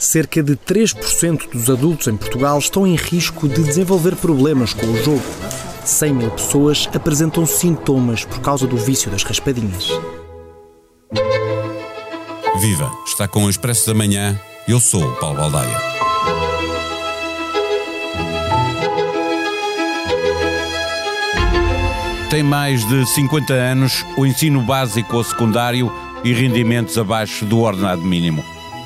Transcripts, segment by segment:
Cerca de 3% dos adultos em Portugal estão em risco de desenvolver problemas com o jogo. 100 mil pessoas apresentam sintomas por causa do vício das raspadinhas. Viva! Está com o Expresso da Manhã. Eu sou o Paulo Baldaia. Tem mais de 50 anos, o ensino básico ou secundário e rendimentos abaixo do ordenado mínimo.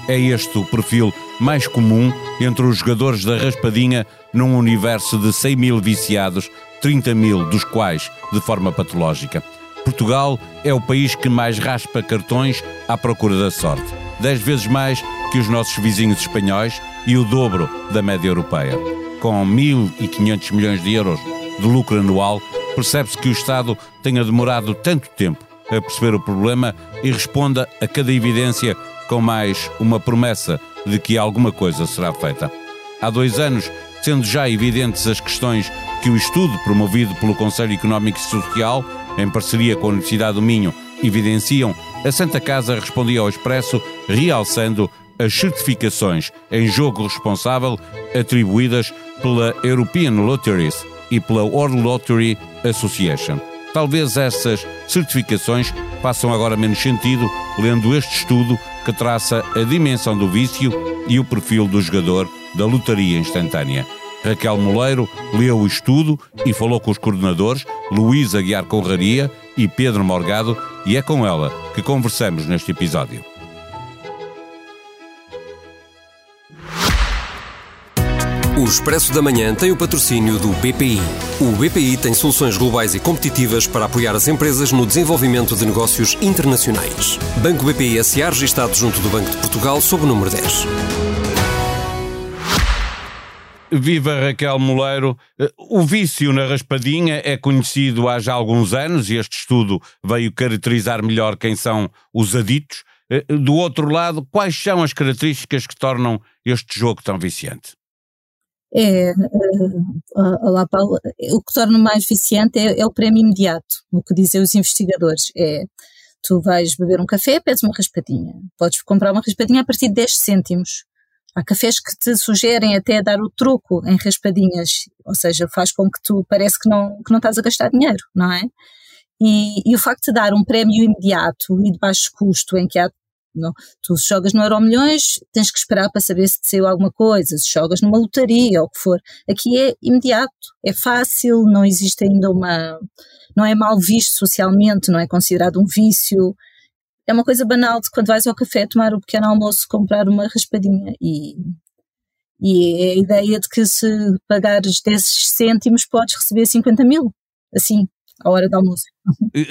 É este o perfil mais comum entre os jogadores da raspadinha num universo de 100 mil viciados, 30 mil dos quais de forma patológica. Portugal é o país que mais raspa cartões à procura da sorte. Dez vezes mais que os nossos vizinhos espanhóis e o dobro da média europeia. Com 1.500 milhões de euros de lucro anual, percebe-se que o Estado tenha demorado tanto tempo a perceber o problema e responda a cada evidência com mais uma promessa de que alguma coisa será feita. Há dois anos, sendo já evidentes as questões que o estudo promovido pelo Conselho Económico e Social, em parceria com a Universidade do Minho, evidenciam, a Santa Casa respondia ao Expresso realçando as certificações em jogo responsável atribuídas pela European Lotteries e pela World Lottery Association. Talvez essas certificações façam agora menos sentido lendo este estudo que traça a dimensão do vício e o perfil do jogador da lotaria instantânea. Raquel Moleiro leu o estudo e falou com os coordenadores Luís Aguiar Conraria e Pedro Morgado e é com ela que conversamos neste episódio. O Expresso da Manhã tem o patrocínio do BPI. O BPI tem soluções globais e competitivas para apoiar as empresas no desenvolvimento de negócios internacionais. Banco BPI SA registado junto do Banco de Portugal sob o número 10. Viva Raquel Moleiro. O vício na raspadinha é conhecido há já alguns anos e este estudo veio caracterizar melhor quem são os aditos. Do outro lado, quais são as características que tornam este jogo tão viciante? É, uh, olá Paulo, o que torna mais viciante é, é, o prémio imediato, o que dizem os investigadores, é tu vais beber um café, pedes uma raspadinha, podes comprar uma raspadinha a partir de 10 cêntimos, há cafés que te sugerem até dar o troco em raspadinhas, ou seja, faz com que tu parece que não, que não estás a gastar dinheiro, não é? E, e o facto de dar um prémio imediato e de baixo custo, em que há não, tu jogas no Euro Milhões, tens que esperar para saber se saiu alguma coisa, se jogas numa lotaria ou o que for. Aqui é imediato, é fácil, não existe ainda uma. não é mal visto socialmente, não é considerado um vício. É uma coisa banal de quando vais ao café tomar o pequeno almoço, comprar uma raspadinha e. E é a ideia de que se pagares 10 cêntimos podes receber 50 mil. Assim, à hora do almoço.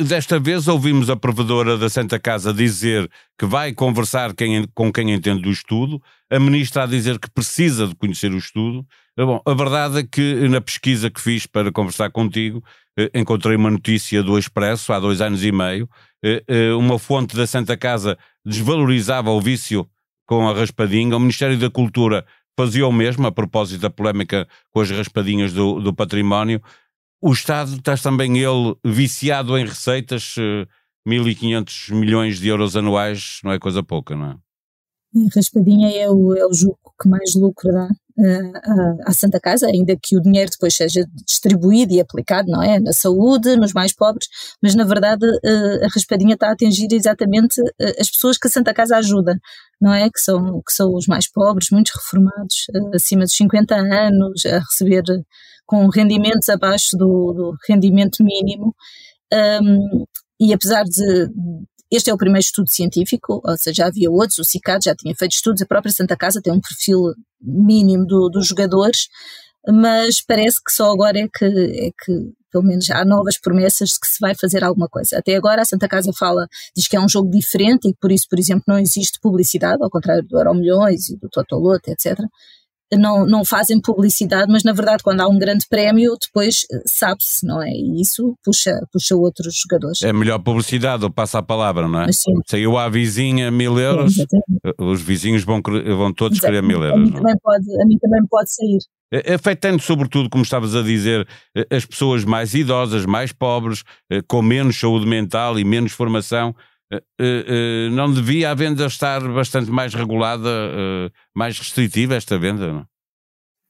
Desta vez ouvimos a provedora da Santa Casa dizer que vai conversar quem, com quem entende do estudo, a ministra a dizer que precisa de conhecer o estudo. Bom, a verdade é que na pesquisa que fiz para conversar contigo, eh, encontrei uma notícia do Expresso há dois anos e meio. Eh, eh, uma fonte da Santa Casa desvalorizava o vício com a raspadinha. O Ministério da Cultura fazia o mesmo a propósito da polémica com as raspadinhas do, do património. O Estado está também ele viciado em receitas, 1.500 eh, milhões de euros anuais, não é coisa pouca, não é? Raspadinha é o, é o jogo que mais lucro dá à Santa Casa, ainda que o dinheiro depois seja distribuído e aplicado, não é? Na saúde, nos mais pobres, mas na verdade uh, a raspadinha está a atingir exatamente uh, as pessoas que a Santa Casa ajuda, não é? Que são, que são os mais pobres, muitos reformados, acima dos 50 anos, a receber com rendimentos abaixo do, do rendimento mínimo. Um, e apesar de. Este é o primeiro estudo científico, ou seja, já havia outros, o CICAD já tinha feito estudos, a própria Santa Casa tem um perfil mínimo do, dos jogadores, mas parece que só agora é que, é que, pelo menos, há novas promessas de que se vai fazer alguma coisa. Até agora a Santa Casa fala, diz que é um jogo diferente e por isso, por exemplo, não existe publicidade, ao contrário do Euro Milhões e do Totolote, etc não, não fazem publicidade, mas na verdade quando há um grande prémio depois eh, sabe-se, não é? E isso puxa, puxa outros jogadores. É melhor publicidade ou passa a palavra, não é? Sim. Saiu à vizinha mil euros, é, os vizinhos vão, vão todos querer mil euros. A mim, é? também pode, a mim também pode sair. É, afetando sobretudo, como estavas a dizer, eh, as pessoas mais idosas, mais pobres, eh, com menos saúde mental e menos formação, não devia a venda estar bastante mais regulada, mais restritiva, esta venda? Não?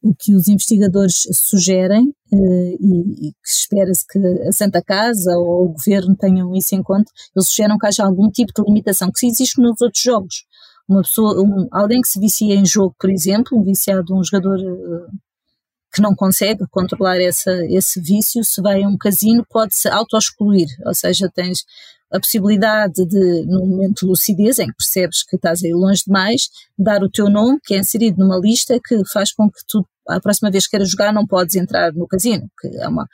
o que os investigadores sugerem eh, e, que espera-se que a Santa Casa ou o Governo tenham isso em conta, eles sugerem que haja algum tipo de limitação que existe nos outros jogos. Uma pessoa, um, alguém que se vicia em jogo, por exemplo, um viciado, um jogador que não consegue controlar essa, esse vício, se vai a um casino, pode-se auto-excluir, ou seja, tens a possibilidade de, no momento de lucidez, em que percebes que estás aí longe demais, dar o teu nome, que é inserido numa lista que faz com que tu a próxima vez que queiras jogar não podes entrar no casino, que é uma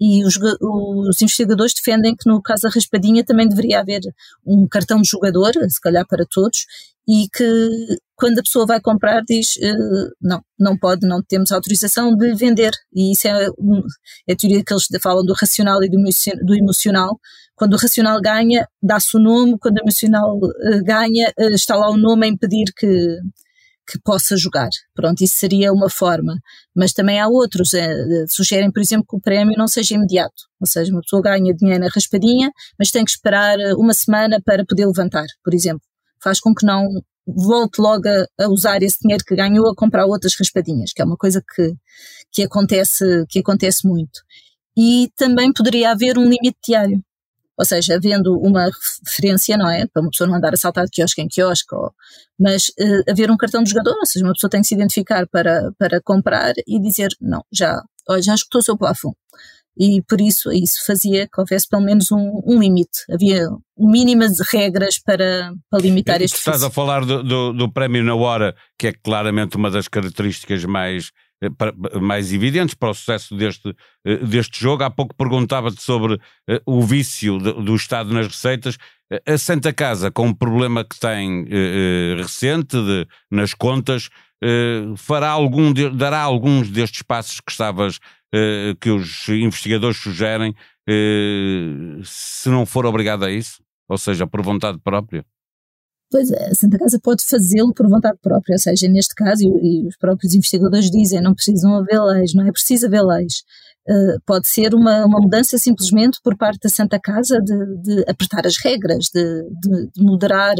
e os, os, investigadores defendem que no caso da raspadinha também deveria haver um cartão de jogador, se calhar para todos, e que quando a pessoa vai comprar diz uh, não, não pode, não temos autorização de vender. E isso é, um, é a teoria que eles falam do racional e do, do emocional. Quando o racional ganha, dá-se o nome, quando o emocional uh, ganha, uh, está lá o nome a impedir que, que possa jogar. Pronto, isso seria uma forma. Mas também há outros, é, sugerem, por exemplo, que o prémio não seja imediato. Ou seja, uma pessoa ganha dinheiro na raspadinha, mas tem que esperar eh, uma semana para poder levantar, por exemplo. Faz com que não volte logo a, a usar esse dinheiro que ganhou a comprar outras raspadinhas, que é uma coisa que, que, acontece, que acontece muito. E também poderia haver um limite diário. Ou seja, havendo uma referência, não é? Para uma pessoa não andar a saltar de quiosque em quiosque, ou, mas uh, haver um cartão de jogador, ou seja, uma pessoa tem que se identificar para, para comprar e dizer, não, já, já escutou o seu plafond. E por isso, isso fazia que houvesse pelo menos um, um limite. Havia mínimas regras para, para limitar este Estás a falar do, do, do prémio na hora, que é claramente uma das características mais mais evidentes para o sucesso deste, eh, deste jogo. Há pouco perguntava-te sobre eh, o vício do Estado nas receitas. A Santa Casa, com um problema que tem recente de, nas contas, fará algum dará alguns destes passos que estavas que os investigadores sugerem se não for obrigado a isso? Ou seja, por vontade própria? Pois é, a Santa Casa pode fazê-lo por vontade própria, ou seja, neste caso, e, e, os próprios investigadores dizem, não precisam haver leis, não é preciso haver leis. Uh, pode ser uma, uma mudança simplesmente por parte da Santa Casa de, de apertar as regras, de, de, de, moderar,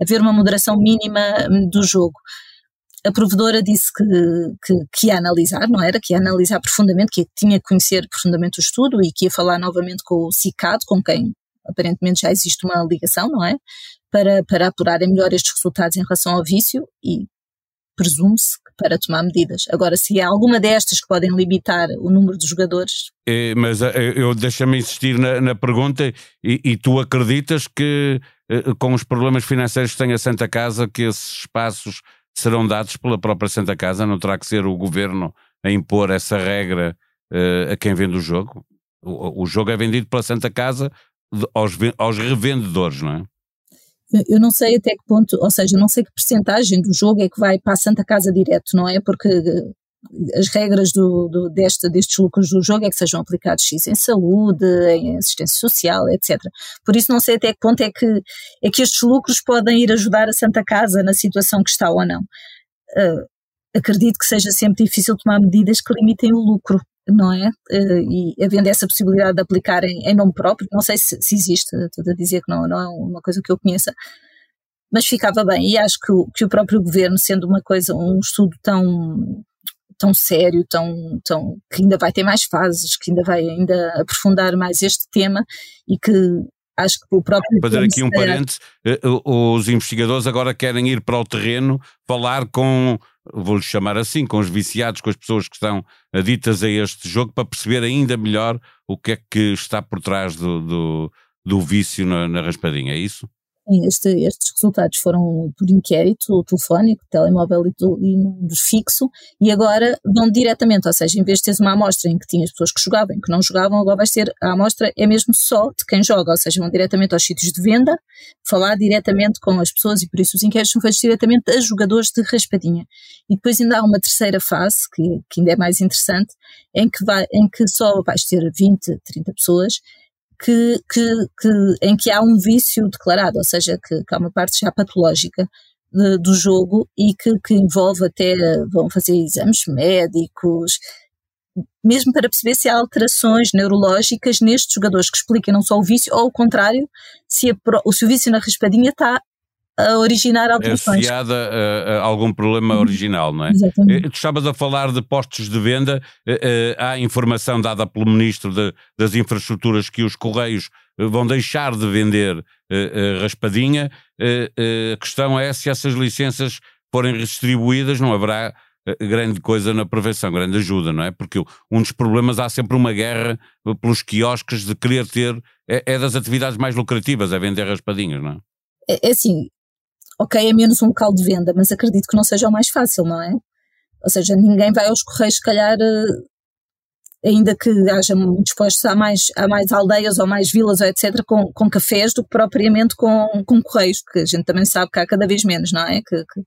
haver uma moderação mínima hum, do jogo. A provedora disse que, que, que, ia analisar, não era? Que ia analisar profundamente, que tinha que conhecer profundamente o estudo e que ia falar novamente com o CICAD, com quem aparentemente já existe uma ligação, não é? Para, para apurarem melhor estes resultados em relação ao vício e presume-se para tomar medidas. Agora, se há alguma destas que podem limitar o número de jogadores. É, mas eh, eu deixa-me insistir na, na pergunta, e, e, tu acreditas que eh, com os problemas financeiros que tem a Santa Casa, que esses espaços serão dados pela própria Santa Casa? Não terá que ser o governo a impor essa regra uh, a quem vende o jogo? O, o jogo é vendido pela Santa Casa aos, aos revendedores, não é? Eu não sei até que ponto, ou seja, não sei que percentagem do jogo é que vai para a Santa Casa direto, não é? Porque eh, as regras do, do, deste, destes lucros do jogo é que sejam aplicados X em saúde, em assistência social, etc. Por isso não sei até que ponto é que, é que estes lucros podem ir ajudar a Santa Casa na situação que está ou não. Uh, acredito que seja sempre difícil tomar medidas que limitem o lucro, não é? Eh, e havendo essa possibilidade de aplicar em, em nome próprio, não sei se, se existe, estou a dizer que não, não é uma coisa que eu conheça, mas ficava bem. E acho que o, que o próprio governo, sendo uma coisa, um estudo tão tão sério, tão, tão que ainda vai ter mais fases, que ainda vai ainda aprofundar mais este tema e que acho que o próprio. Fazer aqui um parênteses, eh, os investigadores agora querem ir para o terreno falar com vou-lhe chamar assim, com os viciados, com as pessoas que estão aditas a este jogo, para perceber ainda melhor o que é que está por trás do, do, do vício na, na raspadinha, é isso? Este, estes resultados foram por inquérito telefónico, telemóvel e, e fixo, e agora vão diretamente, ou seja, em vez de teres uma amostra em que tinhas pessoas que jogavam e que não jogavam, agora vais ter a amostra é mesmo só de quem joga, ou seja, vão diretamente aos sítios de venda, falar diretamente com as pessoas e por isso os inquéritos são feitos diretamente a jogadores de raspadinha. E depois ainda há uma terceira fase, que, que ainda é mais interessante, em que, vai, em que só vais ter 20, 30 pessoas que, que, que, em que há um vício declarado, ou seja, que, que há uma parte já patológica de, do jogo e que, que envolve até, vão fazer exames médicos, mesmo para perceber se há alterações neurológicas nestes jogadores que expliquem não só o vício, ou ao contrário, se, a, se o vício na raspadinha está a originar alterações. É associada a, a, algum problema uhum. original, não é? Exatamente. Eh, tu estavas a falar de postos de venda, eh, eh, há informação dada pelo Ministro de, das Infraestruturas que os Correios vão deixar de vender raspadinha. A questão é se essas licenças forem redistribuídas, não haverá grande coisa na prevenção, grande ajuda, não é? Porque um dos problemas há sempre uma guerra pelos quiosques de querer ter, é, é das atividades mais lucrativas, é vender raspadinhas, não é? É, é assim, ok, é menos um local de venda, mas acredito que não seja o mais fácil, não é? Ou seja, ninguém vai aos correios, se calhar, eh, ainda que haja dispostos a mais, a mais aldeias ou mais vilas, ou etc., com, com cafés, do que propriamente com, com correios, que a gente também sabe que há cada vez menos, não é? Que, que,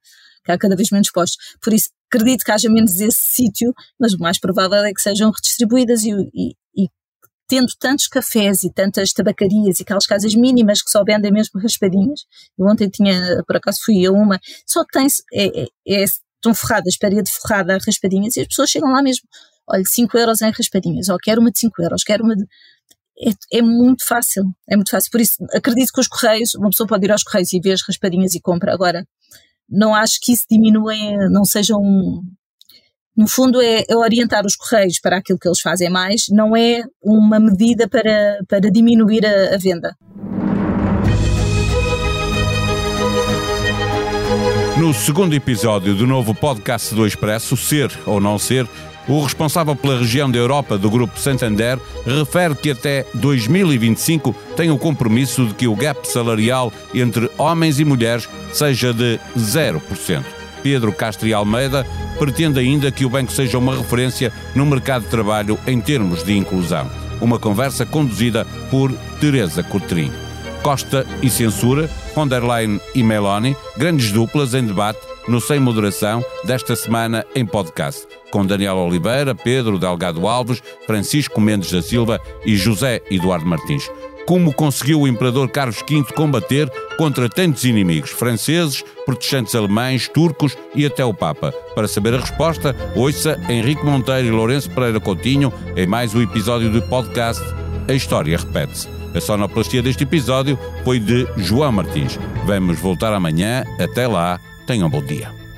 que há cada vez menos postos. Por isso, acredito que haja menos esse sítio, mas o mais provável é que sejam redistribuídas e, e, tendo tantos cafés e tantas tabacarias e aquelas casas mínimas que só vendem mesmo raspadinhas, eu ontem tinha, por acaso fui a uma, só tem, é, é, é, estão forradas, parede forrada a raspadinhas e as pessoas chegam lá mesmo, olha, 5 euros em raspadinhas, ou quero uma de 5 euros, quero uma de... É, é, muito fácil, é muito fácil, por isso acredito que os correios, uma pessoa pode ir aos correios e ver as raspadinhas e compra, agora não acho que isso diminua, não seja um, no fundo, é, é, orientar os correios para aquilo que eles fazem mais, não é uma medida para, para diminuir a, a venda. No segundo episódio do novo podcast do Expresso, Ser ou Não Ser, o responsável pela região da Europa do Grupo Santander refere que até 2025 tem o compromisso de que o gap salarial entre homens e mulheres seja de 0%. Pedro Castro e Almeida, pretende ainda que o banco seja uma referência no mercado de trabalho em termos de inclusão. Uma conversa conduzida por Teresa Coutrinho. Costa e Censura, von der Leyen e Meloni, grandes duplas em debate no Sem Moderação desta semana em podcast, com Daniel Oliveira, Pedro Delgado Alves, Francisco Mendes da Silva e José Eduardo Martins como conseguiu o imperador Carlos V combater contra tantos inimigos franceses, protestantes alemães, turcos e até o Papa. Para saber a resposta, ouça Henrique Monteiro e Lourenço Pereira Coutinho em mais um episódio do podcast A História Repete-se. A sonoplastia deste episódio foi de João Martins. Vamos voltar amanhã. Até lá. Tenham um bom dia.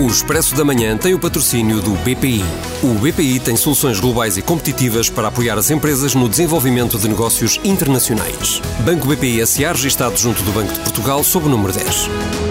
O Expresso da Manhã tem o patrocínio do BPI. O BPI tem soluções globais e competitivas para apoiar as empresas no desenvolvimento de negócios internacionais. Banco BPI SA registado junto do Banco de Portugal sob o número 10.